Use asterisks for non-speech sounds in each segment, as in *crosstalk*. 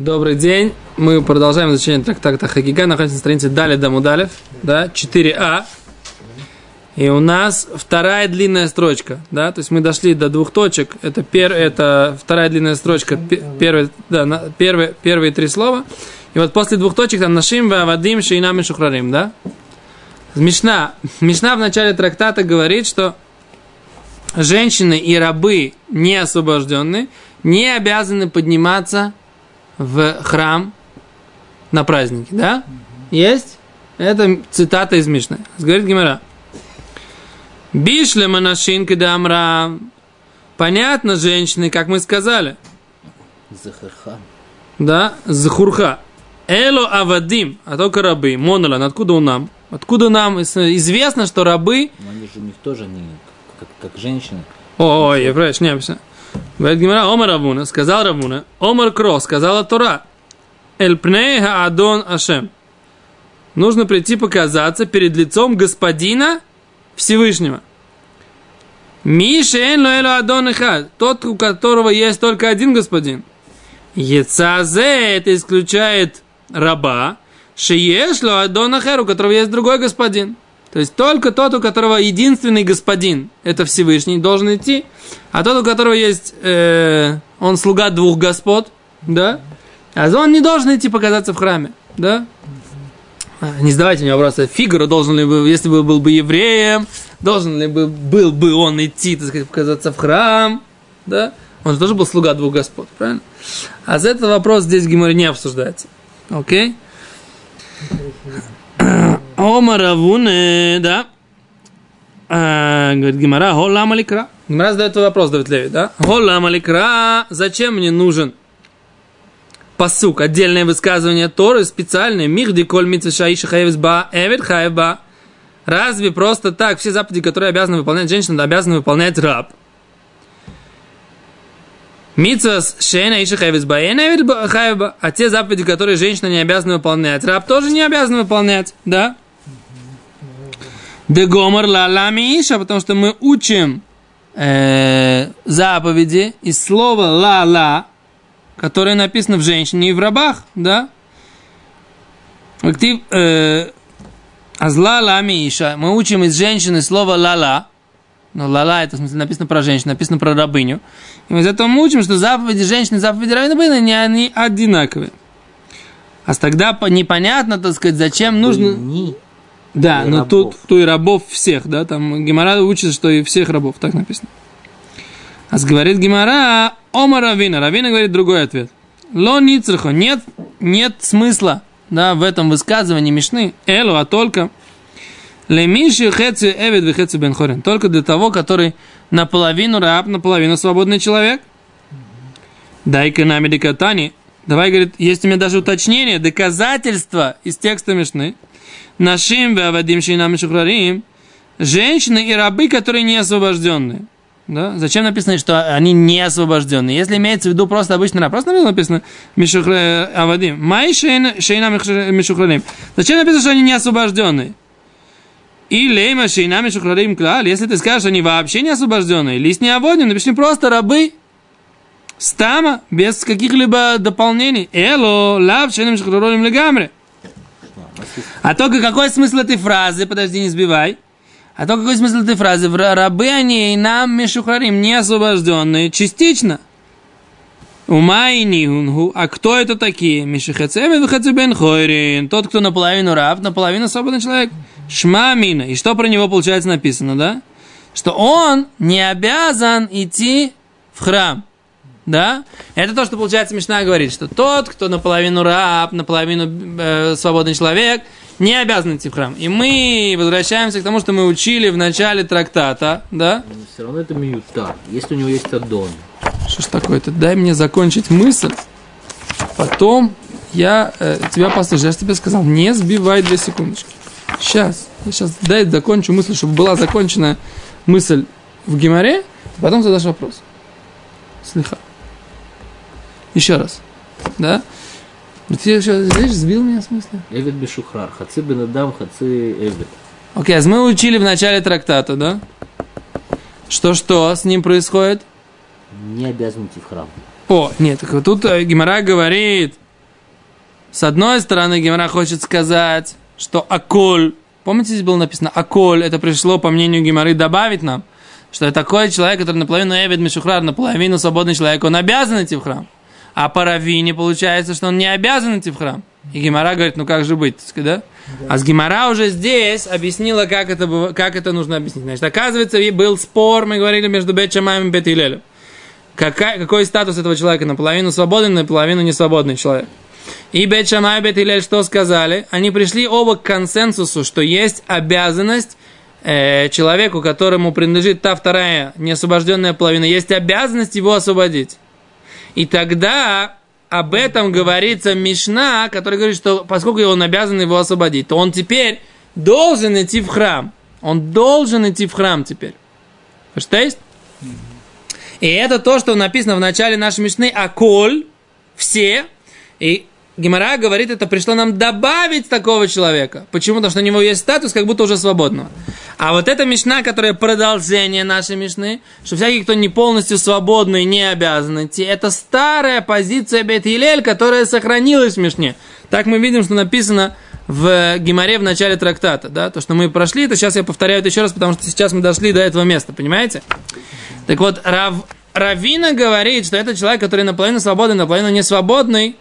Добрый день. Мы продолжаем изучение трактата Хагига. Находимся на странице Дали Дамудалев, да, 4А. И у нас вторая длинная строчка, да, то есть мы дошли до двух точек. Это, пер, это вторая длинная строчка, первые, да, первые, первые три слова. И вот после двух точек там нашим вадим шейнам и шухрарим, да. Мишна. Мишна в начале трактата говорит, что женщины и рабы не освобожденные не обязаны подниматься в храм на праздники, да? Есть? Это цитата из Мишны. Говорит Гимера. Бишле манашин амра. Понятно, женщины, как мы сказали. Захарха. Да, захурха. Эло авадим, а только рабы. Монолан, откуда у нам? Откуда нам известно, что рабы... Но они же у них тоже не как, как женщины. Ой, я правильно, не. Говорит Гимара, Омар Равуна, сказал Равуна, Омар Кро, сказала Тора, Эль пнейха Адон Ашем. Нужно прийти показаться перед лицом господина Всевышнего. Мишен Лоэлу Адон Ихад, тот, у которого есть только один господин. Ецазе, это исключает раба, Шиешло Адон Ахер, у которого есть другой господин. То есть только тот, у которого единственный господин, это Всевышний, должен идти, а тот, у которого есть, э, он слуга двух господ, да, а он не должен идти показаться в храме, да. А, не задавайте мне вопроса, Фигура должен ли бы, если бы был бы евреем, должен ли бы, был бы он идти, так сказать, показаться в храм, да. Он же тоже был слуга двух господ, правильно? А за этот вопрос здесь в Гиморе не обсуждается. Окей? Омаравуне, да. А, говорит Гимара, холла маликра. Гимара задает вопрос, Давид Леви, да? Холла маликра, зачем мне нужен посук, отдельное высказывание Торы, специальное, михди коль митсвешаиша хаевис ба, эвид хаева. Разве просто так все заповеди, которые обязаны выполнять женщина, обязаны выполнять раб? Митсвас шейна иша хаевис ба, эвид хаева. А те заповеди, которые женщина не обязана выполнять, раб тоже не обязан выполнять, да? Дегомар ла миша, потому что мы учим э, заповеди из слова ла ла, которое написано в женщине и в рабах, да? Актив э, Азла ла миша. Мы учим из женщины слово ла ла. Но ла ла это в смысле написано про женщину, написано про рабыню. И мы из этого мы учим, что заповеди женщины и заповеди рабыни, не они одинаковые. А тогда непонятно, так сказать, зачем нужно... Да, И но рабов. тут то и рабов всех, да, там Гемара учит, что и всех рабов, так написано. А говорит Гемара, Ома Равина. Равина говорит другой ответ. Ло ницрхо, нет, нет смысла, да, в этом высказывании Мишны, элу, а только лемиши хеци эвид вихеци бен хорин. Только для того, который наполовину раб, наполовину свободный человек. Дай-ка декатани. Давай, говорит, есть у меня даже уточнение, доказательства из текста Мишны. Нашим вавадим шинам шухрарим. Женщины и рабы, которые не освобожденные. Да? Зачем написано, что они не освобожденные? Если имеется в виду просто обычный раб, просто написано мишухра авадим. Май шейна мишухрарим. Зачем написано, что они не освобожденные? И лейма шейна мишухрарим клал. Если ты скажешь, они вообще не освобожденные, лист не аводим, напиши просто рабы. Стама, без каких-либо дополнений. Эло, лав, шейна мишухрарим легамре. А только какой смысл этой фразы? Подожди, не сбивай. А то какой смысл этой фразы? Рабы они и нам мешухарим, не освобожденные, частично. Ума и нигунгу. А кто это такие? Мишихацебе бен хойрин. Тот, кто наполовину раб, наполовину свободный человек. Шма мина. И что про него получается написано, да? Что он не обязан идти в храм. Да? Это то, что получается Мишна говорит, что тот, кто наполовину раб, наполовину э, свободный человек, не обязан идти в храм. И мы возвращаемся к тому, что мы учили в начале трактата, да? Но все равно это миюта. Если у него есть аддон. Что ж такое-то? Дай мне закончить мысль. Потом я э, тебя послушаю. Я же тебе сказал, не сбивай две секундочки. Сейчас. Я сейчас дай закончу мысль, чтобы была закончена мысль в геморе, потом задашь вопрос. Слыха. Еще раз. Да? Вот Ты еще, видишь, сбил меня с мысли. Эвид бешухрар. Хацы бен адам, хацы эвид. Окей, а мы учили в начале трактата, да? Что-что с ним происходит? Не обязан идти в храм. О, нет, так вот тут э, Гимара говорит, С одной стороны, Гемора хочет сказать, что Аколь, помните, здесь было написано Аколь, это пришло, по мнению Геморы, добавить нам, что такой человек, который наполовину Эвид Мишухрар, наполовину свободный человек, он обязан идти в храм. А по Равине получается, что он не обязан идти в храм. И Гемора говорит, ну как же быть, да? А с Гемора уже здесь объяснила, как это, как это нужно объяснить. Значит, оказывается, был спор, мы говорили, между Бет Шамаем и Бет Илелем. Какой статус этого человека? Наполовину свободный, наполовину несвободный человек. И Бет и Бет Илель что сказали? Они пришли оба к консенсусу, что есть обязанность э, человеку, которому принадлежит та вторая неосвобожденная половина, есть обязанность его освободить. И тогда об этом говорится Мишна, который говорит, что поскольку он обязан его освободить, то он теперь должен идти в храм. Он должен идти в храм теперь. Что И это то, что написано в начале нашей Мишны «Аколь», все. И Гемора говорит, это пришло нам добавить такого человека. Почему? Потому что у него есть статус, как будто уже свободного. А вот эта Мишна, которая продолжение нашей Мишны, что всякий, кто не полностью свободный, не обязан идти, это старая позиция Бет которая сохранилась в Мишне. Так мы видим, что написано в Геморе в начале трактата. Да? То, что мы прошли, это сейчас я повторяю это еще раз, потому что сейчас мы дошли до этого места, понимаете? Так вот, Рав, Равина говорит, что это человек, который наполовину свободный, наполовину не свободный,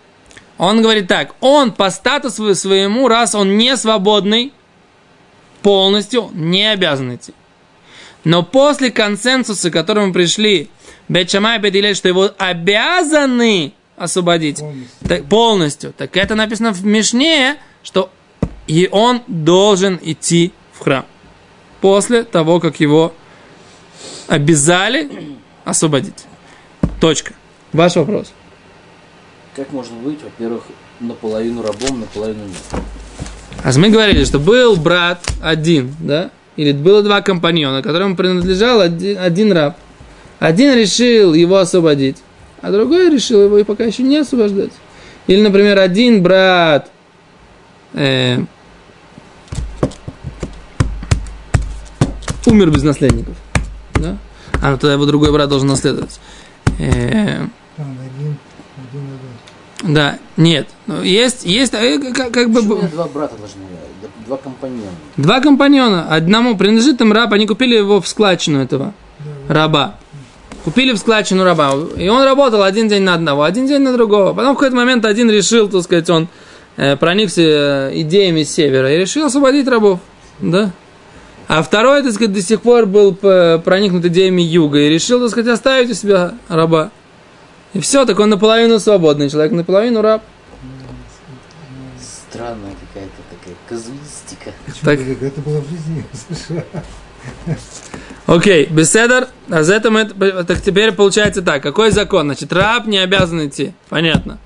он говорит так, он по статусу своему, раз он не свободный, полностью не обязан идти. Но после консенсуса, к которому пришли Бетшамай и Бетилель, что его обязаны освободить Полностью. так, полностью, так это написано в Мишне, что и он должен идти в храм. После того, как его обязали освободить. Точка. Ваш вопрос. Как можно быть, во-первых, наполовину рабом, наполовину нет? А мы говорили, что был брат один, да? Или было два компаньона, которому принадлежал один, один раб. Один решил его освободить, а другой решил его и пока еще не освобождать. Или, например, один брат э, умер без наследников, да? А тогда его другой брат должен наследовать. Э, Там один, один один. Да, нет. Ну, Есть, есть, э, как, как бы... Почему два брата должны, два компаньона? Два компаньона. Одному принадлежит им раб, они купили его в складчину этого раба. Купили в складчину раба. И он работал один день на одного, один день на другого. Потом в какой-то момент один решил, так сказать, он э, проникся э, идеями с севера и решил освободить рабов. Да? А второй, так сказать, до сих пор был проникнут идеями юга и решил, так сказать, оставить у себя раба. И все, так он наполовину свободный человек, наполовину раб. Странная какая-то такая казуистика. Так. это было в жизни *laughs* США? Окей, беседер, а за это мы, так теперь получается так, какой закон? Значит, раб не обязан идти, понятно.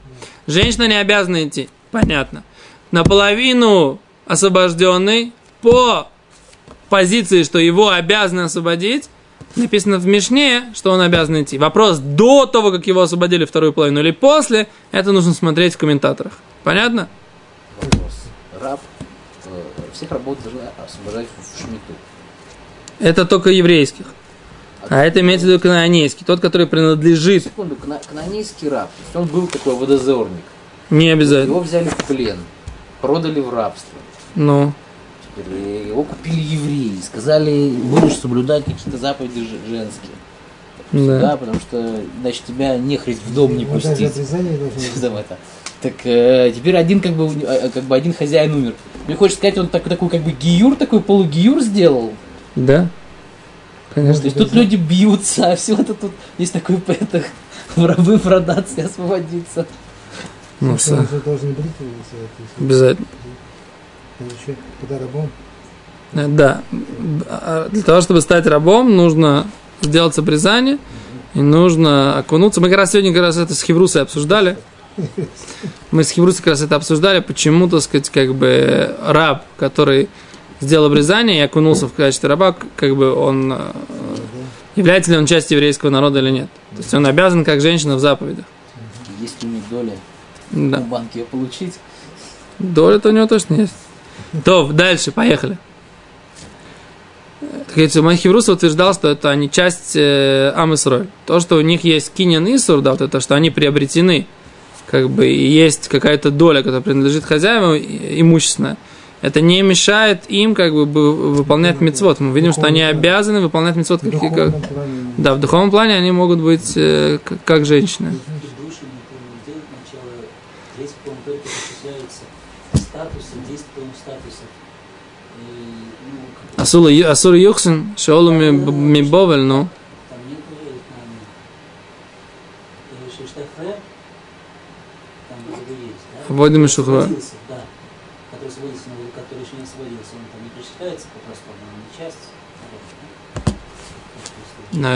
Женщина не обязана идти, понятно. Наполовину освобожденный по позиции, что его обязаны освободить, написано в Мишне, что он обязан идти. Вопрос до того, как его освободили вторую половину или после, это нужно смотреть в комментаторах. Понятно? Вопрос. Раб, э, всех рабов должны освобождать в шмиту. Это только еврейских. А это имеется в виду канонейский, тот, который принадлежит, Секунду, канонейский раб, то есть он был такой водозорник. не обязательно. Его взяли в плен, продали в рабство. Ну, Его купили евреи, сказали, будешь соблюдать какие-то заповеди женские. да. Да, потому что, значит, тебя нехрить в дом не даже пустить. это? *laughs* Так э, теперь один как бы, э, как бы один хозяин умер. Мне хочется сказать, он такой, такой как бы гиюр, такой полугиюр сделал. Да? То Конечно. есть тут люди бьются, а все это тут есть такой *laughs* это, в рабы продаться и освободиться. Ну, есть, обязательно. Еще когда рабом. Э, Да. А Для того, чтобы стать рабом, нужно сделать обрезание и нужно окунуться. Мы как раз сегодня как раз это с Хеврусой обсуждали. Мы с Хеврусой как раз это обсуждали, почему, так сказать, как бы раб, который сделал обрезание и окунулся в качестве раба, как бы он э, является ли он частью еврейского народа или нет. То есть он обязан, как женщина в заповедях. Есть у них доля Да. у банки ее получить. Доля-то у него точно есть. То, дальше, поехали. Так говорится, Махиврус утверждал, что это они часть э, Амисроль. То, что у них есть киньян Исур, да, вот это, что они приобретены как бы и есть какая-то доля, которая принадлежит хозяевам и- имущественная, это не мешает им как бы выполнять мецвод. Мы видим, что они обязаны выполнять мецвод, как, как- да, в духовном плане они могут быть э, как, как женщины. Души не помню, делать начало. Здесь, по-моему, только начисляются статусы, 10, по-моему, статусов. И, ну, как бы Асула, ю- Асур Юхсин, Шаолу ми- Мибовель, ну. там нет проверить на И Шештафре, там вроде есть, да? Вводим Который сводится, но который еще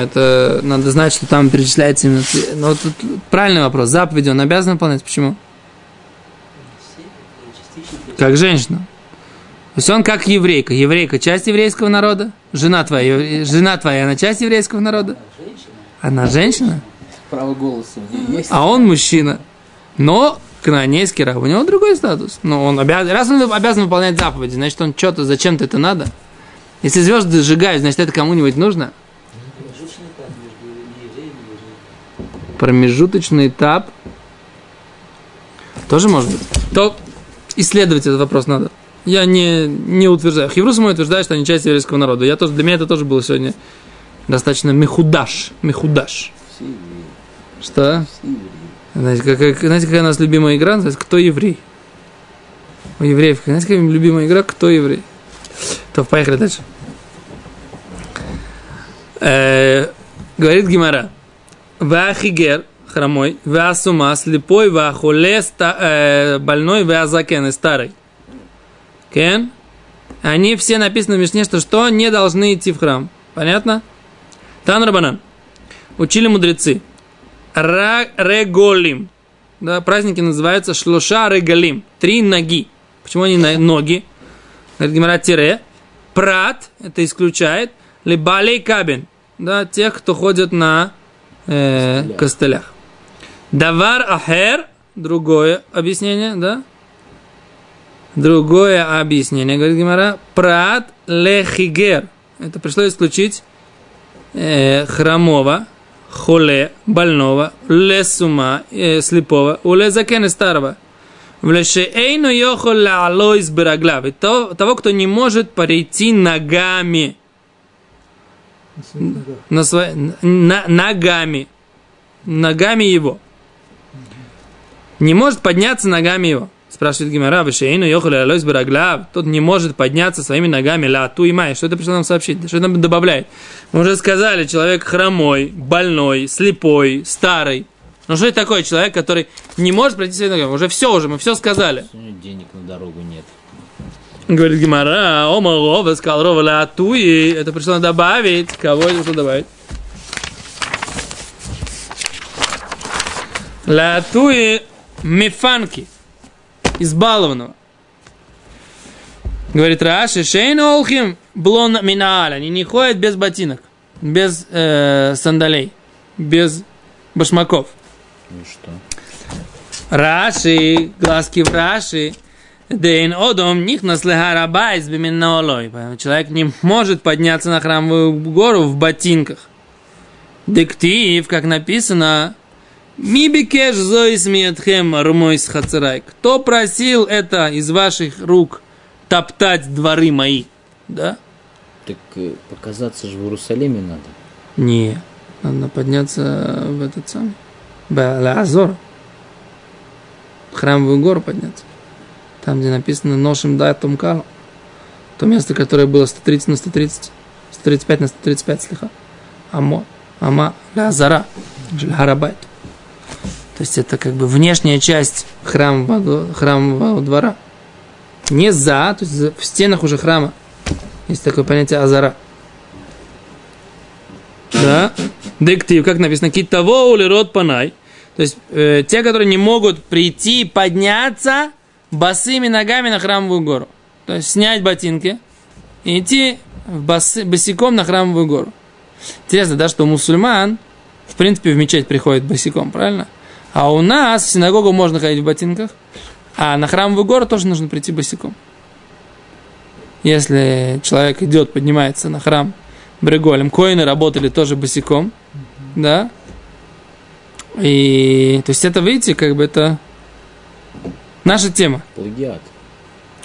это надо знать, что там перечисляется именно... Но тут правильный вопрос. Заповедь он обязан выполнять. Почему? Как женщина. То есть он как еврейка. Еврейка – часть еврейского народа. Жена твоя, жена твоя, она часть еврейского народа. Она женщина, Право голоса у нее есть. а он мужчина. Но канонейский раб, у него другой статус. Но он обязан, раз он обязан выполнять заповеди, значит, он что-то, зачем-то это надо. Если звезды сжигают, значит, это кому-нибудь нужно. Промежуточный этап. Тоже может быть. То исследовать этот вопрос надо. Я не, не утверждаю. Хеврусы мой что они часть еврейского народа. Я тоже, для меня это тоже было сегодня достаточно мехудаш. Мехудаш. Что? Знаете, как, знаете, какая у нас любимая игра? Называется «Кто еврей?» У евреев. Знаете, какая любимая игра «Кто еврей?» То, поехали дальше. Э, говорит Гимара. Вахигер, хромой, васума, слепой, вахуле, ста- э, больной, вазакен, старый. Кен? Они все написаны в Мишне, что что не должны идти в храм. Понятно? Тан Рабанан. Учили мудрецы. Ра- Реголим. Да, праздники называются шлуша регалим. Три ноги. Почему они на- ноги? Говорит Гимара тире. Прат, это исключает. Либалей кабин. Да, тех, кто ходит на э, костылях. Давар ахер, другое объяснение, да? Другое объяснение, говорит Гимара. Прат лехигер. Это пришлось исключить э, хромого, холе, больного, лесума, э, слепого, у лезакена старого. В лешеэйну йохол лаалойс бераглав. И то- Того, кто не может перейти ногами. На своих ногах. На сво- на- ногами. Ногами его. Не может подняться ногами его. Спрашивает Гимара, Вишейну Йохали Алойс Бараглав, тот не может подняться своими ногами, ла ту и май. Что это пришло нам сообщить? Что нам добавляет? Мы уже сказали, человек хромой, больной, слепой, старый. Ну что это такое человек, который не может пройти своими ногами? Уже все уже, мы все сказали. Денег на дорогу нет. Говорит Гимара, ома рова, сказал рова ла ту и это пришло добавить. Кого это пришло добавить? Ла ту и мифанки. Избалованного. Говорит Раши, шейн олхим блон минааль. Они не ходят без ботинок, без э, сандалей, без башмаков. Ну что? Раши, глазки в Раши. Дейн одом них наслегарабайс биминолой. Человек не может подняться на храмовую гору в ботинках. Дектив, как написано, Мибикеш зоис миетхем румойс хацерай. Кто просил это из ваших рук топтать дворы мои? Да? Так э, показаться же в Иерусалиме надо. Не. Надо подняться в этот самый. Азор. В храмовую гору подняться. Там, где написано Ношим Датум Кал. То место, которое было 130 на 130. 135 на 135 слегка. Амо. Ама. Лазара. Харабайт. То есть это как бы внешняя часть храмового, храмового двора. Не за, то есть в стенах уже храма. Есть такое понятие азара. Да. Дектив, как написано, китаво или род панай. То есть э, те, которые не могут прийти, подняться босыми ногами на храмовую гору. То есть снять ботинки и идти босы- босиком на храмовую гору. Интересно, да, что мусульман, в принципе, в мечеть приходит босиком, правильно? А у нас в синагогу можно ходить в ботинках, а на храмовую гору тоже нужно прийти босиком. Если человек идет, поднимается на храм Бреголем, коины работали тоже босиком, да? И, то есть это, видите, как бы это наша тема. Плагиат.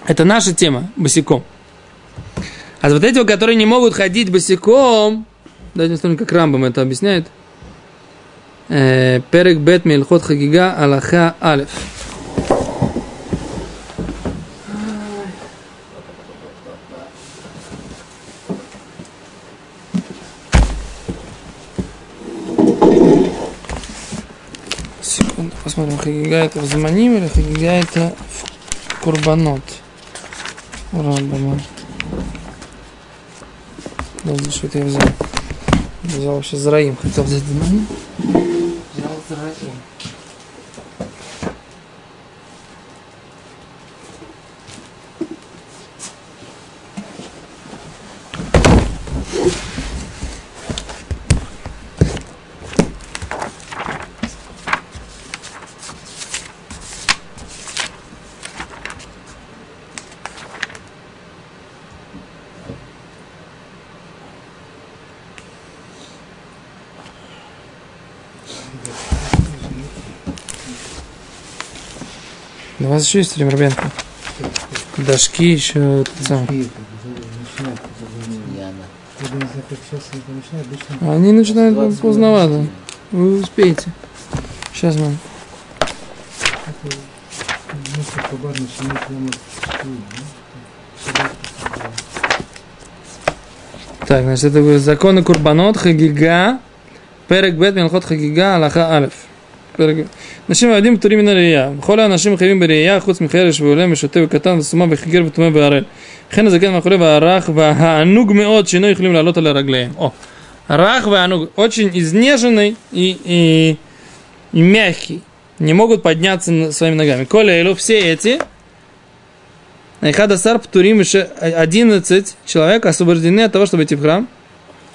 Это наша тема, босиком. А вот эти, которые не могут ходить босиком, давайте посмотрим, как Рамбам это объясняет. Э, Перек бет мельхот хагига алаха алеф. Секунду, посмотрим, хагига это в Заманим или хагига это в Курбанот. Рамбама. Да, за что это я взял? Взял вообще Зраим. Хотел взять Заманим. Взял Зраим. У вас еще есть Ремербенко? Дашки еще... Они начинают поздновато. Вы успеете. Сейчас мы... Так, значит, это законы Курбанот, Хагига, Перек Бет, Милхот Хагига, Аллаха Алиф. Перек נשים וילדים פטורים מן הראייה. וכל האנשים חייבים בראייה, חוץ מחיילש ועולה ושוטה וקטן וסומה וחגר וטומא והרל. וכן הזקן והחולה והרך והענוג מאוד שאינו יכולים לעלות על הרגליהם. או, רך והענוג, очень изнеженный и, и, и мягкий. Не могут подняться своими ногами. Коля Элю, все эти, Айхадасар Птурим, 11 человек освобождены от того, чтобы идти в храм.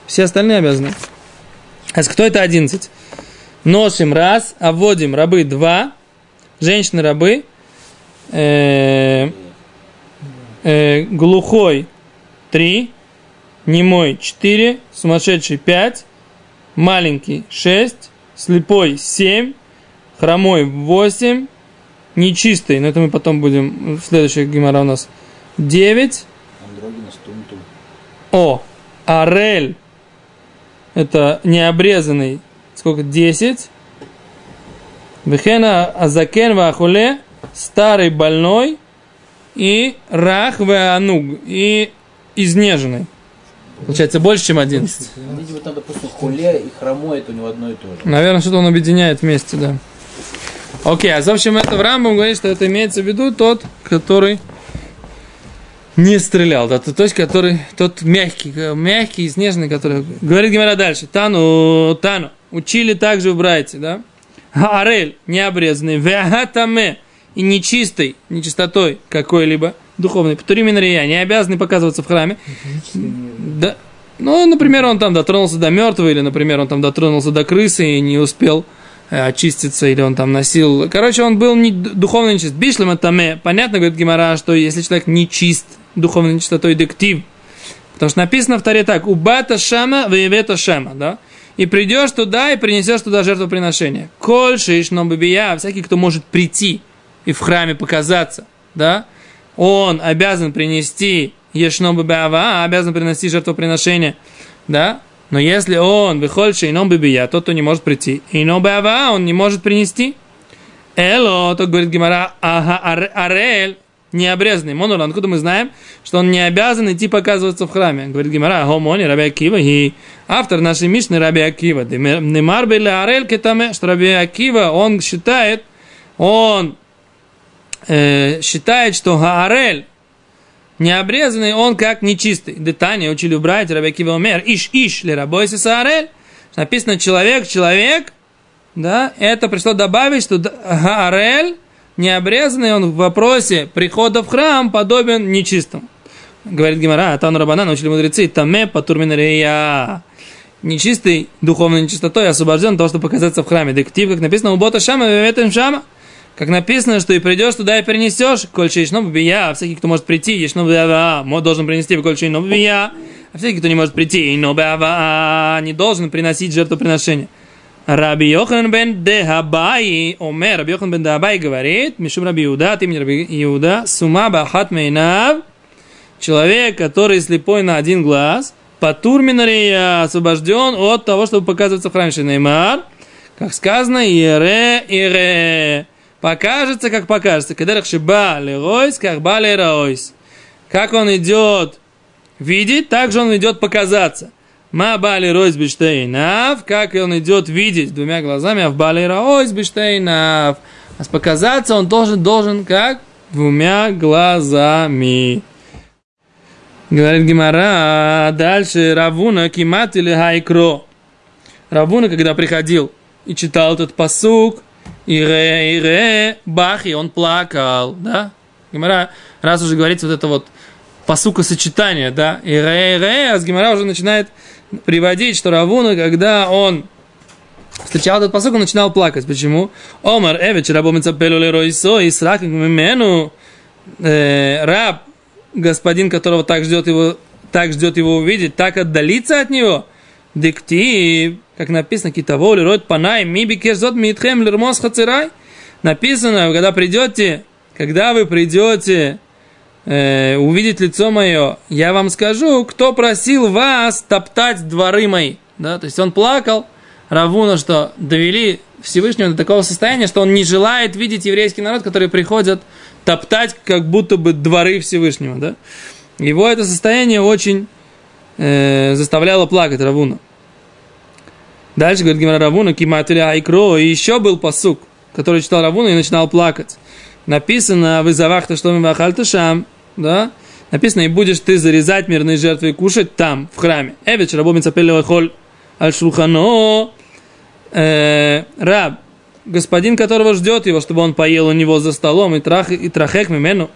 Все остальные обязаны. А кто это 11? Носим раз, а вводим рабы два, женщины-рабы, э, э, глухой три, немой четыре, сумасшедший пять, маленький шесть, слепой семь, хромой восемь, нечистый, но это мы потом будем, в следующей гемора у нас девять, Андрогинус Тунту. о, Арель, это необрезанный, сколько, 10. Вехена Азакен Вахуле, старый больной, и Рах Веануг, и изнеженный. Получается больше, чем 11. Видимо, там, допустим, хуле и хромой, это у него одно и то же. Наверное, что-то он объединяет вместе, да. Окей, а в общем, это в Рамбам говорит, что это имеется в виду тот, который не стрелял, да, то есть, который, тот мягкий, мягкий и снежный, который... Говорит Гимара дальше, Тану, Тану, учили также в Брайте, да, Арель, необрезанный, Веагатаме, и нечистый, нечистотой какой-либо, духовный, Птуриминрия, не обязаны показываться в храме, да, ну, например, он там дотронулся до мертвого, или, например, он там дотронулся до крысы и не успел э, очиститься, или он там носил... Короче, он был не, духовно нечист. Бишлем таме. Понятно, говорит Гимара, что если человек нечист духовной нечистотой, дектив. Потому что написано в Таре так, убата шама, воевета шама, да? И придешь туда и принесешь туда жертвоприношение. Коль шиш бибия, всякий, кто может прийти и в храме показаться, да? Он обязан принести ешно бибиава, обязан принести жертвоприношение, да? Но если он выходит и ном бибия, тот, кто не может прийти, и ном биава, он не может принести. Эло, то говорит Гимара, ага, ар- арель, необрезанный. Монор, откуда мы знаем, что он не обязан идти показываться в храме. Говорит Гимара, гомони, Раби Акива, и автор нашей Мишны Раби Акива. Немар бели арель кетаме, что Раби Акива, он считает, он э, считает, что Гаарель, необрезанный, он как нечистый. Детание учили в брате Раби Акива умер. Иш, иш, ли рабойся саарель. Написано человек, человек, да, это пришло добавить, что Гаарель, необрезанный, он в вопросе прихода в храм подобен нечистому. Говорит Гимара, а там Рабана научили мудрецы, таме патурминария. Нечистый духовной нечистотой освобожден от того, чтобы показаться в храме. Дектив, как написано, у бота шама, веветен шама. Как написано, что и придешь туда и перенесешь, кольче ешно бия, всякий, кто может прийти, ешно бия, должен принести кольче ешно бия, а всякий, кто не может прийти, но не должен приносить жертвоприношение. Раби Йохан бен Дехабай, Омер, Раби Йохан бен Дехабай говорит, Мишум Раби Иуда, от имени Раби Иуда, Сума Бахат Мейнав, человек, который слепой на один глаз, Патур Минария освобожден от того, чтобы показываться в храме Шинеймар, как сказано, Ире, Ире, покажется, как покажется. Кадарах Шиба, Леройс, как Ба Леройс. Как он идет видеть, так же он идет показаться. Ма бали ройс биштейнав, как он идет видеть двумя глазами, а в бали ройс биштейнав. А показаться он должен, должен как? Двумя глазами. Говорит Гимара, дальше Равуна кимат или хайкро. Равуна, когда приходил и читал этот посук, ире, ире, бах, и он плакал, да? Гимара, раз уже говорится вот это вот посука сочетание, да, ире, ире, а с Гимара уже начинает приводить, что Равуна, когда он встречал этот посук, он начинал плакать. Почему? Омар Эвич рабомица пелюле ройсо и срак мимену э, раб, господин, которого так ждет его, так ждет его увидеть, так отдалиться от него. Диктив, как написано, китаво лирот панай ми бикерзот митхем лирмос хацирай. Написано, когда придете, когда вы придете э, увидеть лицо мое, я вам скажу, кто просил вас топтать дворы мои. Да? То есть он плакал, Равуна, что довели Всевышнего до такого состояния, что он не желает видеть еврейский народ, который приходят топтать как будто бы дворы Всевышнего. Да? Его это состояние очень э, заставляло плакать Равуна. Дальше говорит Гимара Равуна, Киматуля Айкро, и еще был посук, который читал Равуна и начинал плакать. Написано в Изавахта, что мы шам, да, написано, и будешь ты зарезать мирные жертвы и кушать там, в храме. Эвич, рабом холь аль шулхано, э, раб, господин, которого ждет его, чтобы он поел у него за столом, и, трах, и трахек мимену,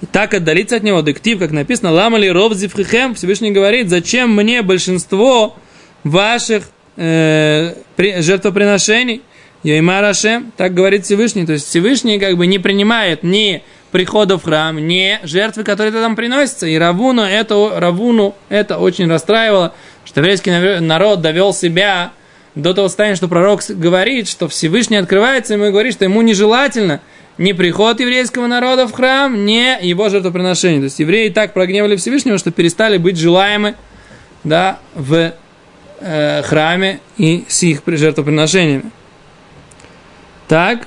и так отдалиться от него, дектив, как написано, ламали ров зивхихем, Всевышний говорит, зачем мне большинство ваших э, при, жертвоприношений, Йоймар так говорит Всевышний, то есть Всевышний как бы не принимает ни прихода в храм, не жертвы, которые там приносятся. И Равуну это, Равуну это очень расстраивало, что еврейский народ довел себя до того состояния, что пророк говорит, что Всевышний открывается, и ему говорит, что ему нежелательно ни приход еврейского народа в храм, ни его жертвоприношение. То есть евреи так прогневали Всевышнего, что перестали быть желаемы да, в э, храме и с их жертвоприношениями. Так,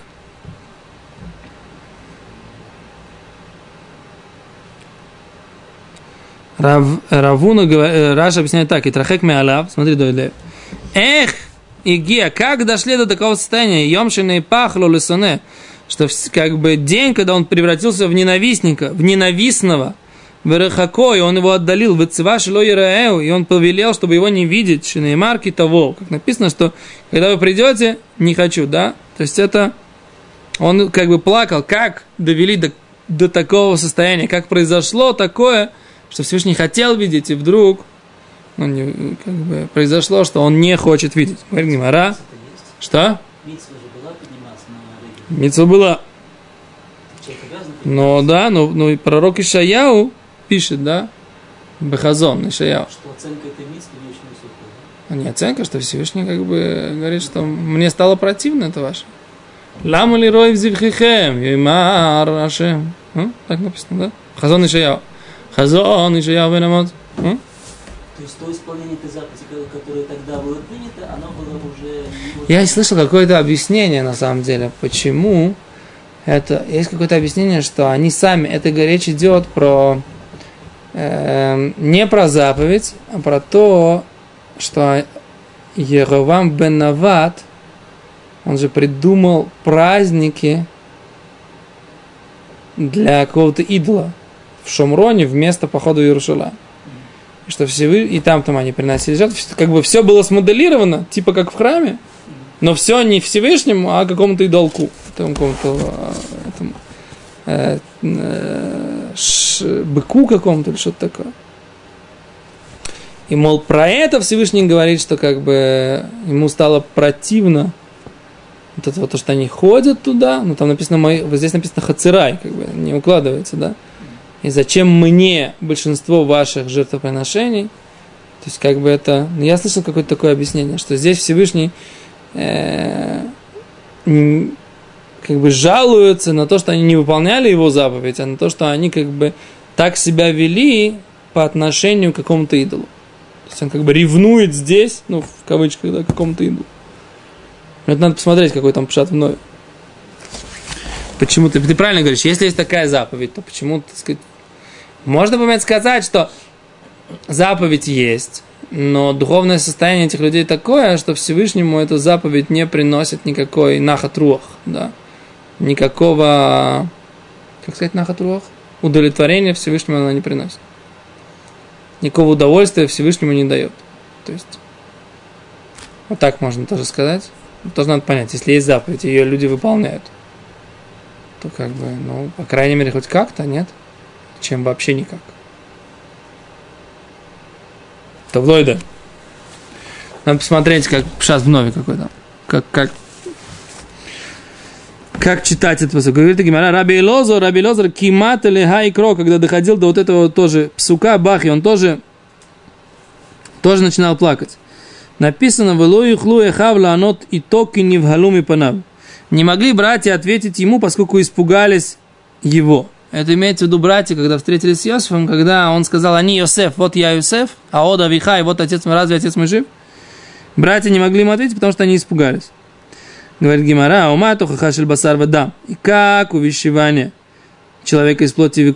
Рав, Равуна, э, Раша объясняет так, и трахек меалав, смотри, дойдев. Эх, Игия, как дошли до такого состояния, Йомшина и пахло лесоне, что как бы день, когда он превратился в ненавистника, в ненавистного, в и он его отдалил, в Цива Шило и он повелел, чтобы его не видеть, Шинеймарки того, как написано, что когда вы придете, не хочу, да, то есть это, он как бы плакал, как довели до, до такого состояния, как произошло такое, что Всевышний хотел видеть, и вдруг ну, не, как бы, произошло, что он не хочет видеть. Говорит Гимара. Что? Митсва была. Ну да, но, но пророк Ишаяу пишет, да, Бехазон Ишаяу. Что оценка этой митсвы не очень высокая. А не оценка, что Всевышний как бы говорит, что мне стало противно это ваше. Лама ли рой взивхихем, юмар ашем. Так написано, да? Хазон Ишаяу. Хазон и Шаяу бен Амот. То есть то исполнение этой заповеди, которое тогда было принято, оно было уже... Я слышал какое-то объяснение, на самом деле, почему это... Есть какое-то объяснение, что они сами... Это речь идет про... Э, не про заповедь, а про то, что Еровам бен Нават, он же придумал праздники для какого-то идола в Шомроне вместо похода в Иерушалаем. И что все вы, и там там они приносили жертвы, как бы все было смоделировано, типа как в храме, но все не Всевышнему, а какому-то идолку, какому-то а, этому, э, э, ш, быку какому-то или что-то такое. И, мол, про это Всевышний говорит, что как бы ему стало противно вот это вот то, что они ходят туда, ну там написано, вот здесь написано хацирай, как бы не укладывается, да, и зачем мне большинство ваших жертвоприношений. То есть, как бы это... Ну, я слышал какое-то такое объяснение, что здесь Всевышний э, как бы жалуются на то, что они не выполняли его заповедь, а на то, что они как бы так себя вели по отношению к какому-то идолу. То есть он как бы ревнует здесь, ну, в кавычках, да, к какому-то идолу. Это надо посмотреть, какой там пшат вновь. Почему ты, ты правильно говоришь, если есть такая заповедь, то почему, так сказать, можно, например, сказать, что заповедь есть, но духовное состояние этих людей такое, что Всевышнему эта заповедь не приносит никакой нахатруах, да, никакого, как сказать, нахатруах, удовлетворения Всевышнему она не приносит. Никакого удовольствия Всевышнему не дает. То есть, вот так можно тоже сказать. Тоже надо понять, если есть заповедь, ее люди выполняют, то как бы, ну, по крайней мере, хоть как-то, нет? Чем вообще никак. Тавлойда. Надо посмотреть, как сейчас вновь какой-то. Как, как, как читать это посук. Говорит Гимара, Раби Лозор, Раби Лозор, кимат или хайкро, когда доходил до вот этого тоже псука Бахи, он тоже, тоже начинал плакать. Написано, в хлуя хавла анот и токи не в. Не могли братья ответить ему, поскольку испугались его. Это имеется в виду братья, когда встретились с Иосифом, когда он сказал, они Йосеф, вот я Йосеф, а Ода Вихай, вот отец мой, разве отец мой жив? Братья не могли ему ответить, потому что они испугались. Говорит Гимара, ума тухахашель басар вода. И как увещевание человека из плоти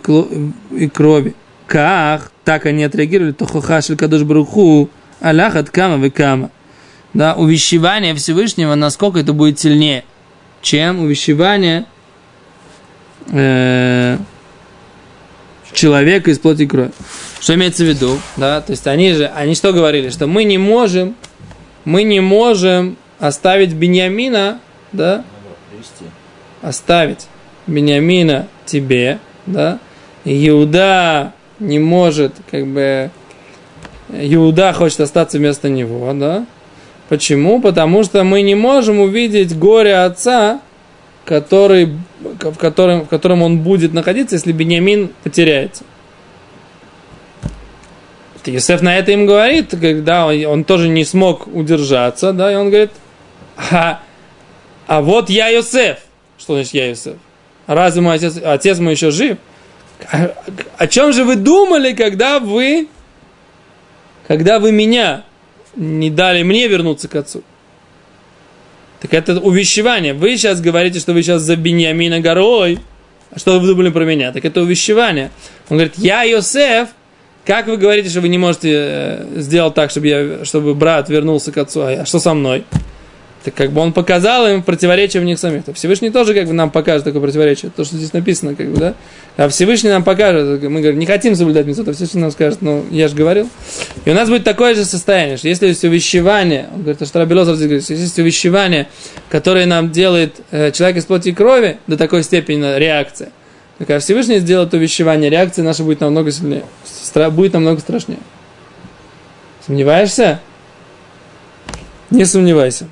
и крови, как так они отреагировали, тухахашель кадош баруху, аллах от кама вы кама. Да, увещевание Всевышнего, насколько это будет сильнее, чем увещевание э, человека из плоти и крови. Что имеется в виду? Да, то есть они же, они что говорили? Что мы не можем, мы не можем оставить Беньямина, да, оставить Беньямина тебе, да, Иуда не может, как бы, Иуда хочет остаться вместо него, да. Почему? Потому что мы не можем увидеть горе отца, который, в, котором, в котором он будет находиться, если Беньямин потеряется. Юсеф на это им говорит, когда он, он тоже не смог удержаться, да, и он говорит, а, а вот я Юсеф. Что значит я Юсеф? Разве мой отец, отец мой еще жив? О чем же вы думали, когда вы, когда вы меня не дали мне вернуться к отцу? Так это увещевание. Вы сейчас говорите, что вы сейчас за Беньямина горой. А что вы думали про меня? Так это увещевание. Он говорит, я Йосеф, как вы говорите, что вы не можете э, сделать так, чтобы, я, чтобы брат вернулся к отцу? А что со мной? Так как бы он показал им противоречие в них самих. То Всевышний тоже как бы нам покажет такое противоречие. То, что здесь написано, как бы, да? А Всевышний нам покажет. Мы говорим, не хотим соблюдать митцвот, а Всевышний нам скажет, ну, я же говорил. И у нас будет такое же состояние, что если есть увещевание, он говорит, что здесь говорит, если есть увещевание, которое нам делает э, человек из плоти и крови, до такой степени реакция, так а Всевышний сделает увещевание, реакция наша будет намного сильнее, стра- будет намного страшнее. Сомневаешься? Не сомневайся.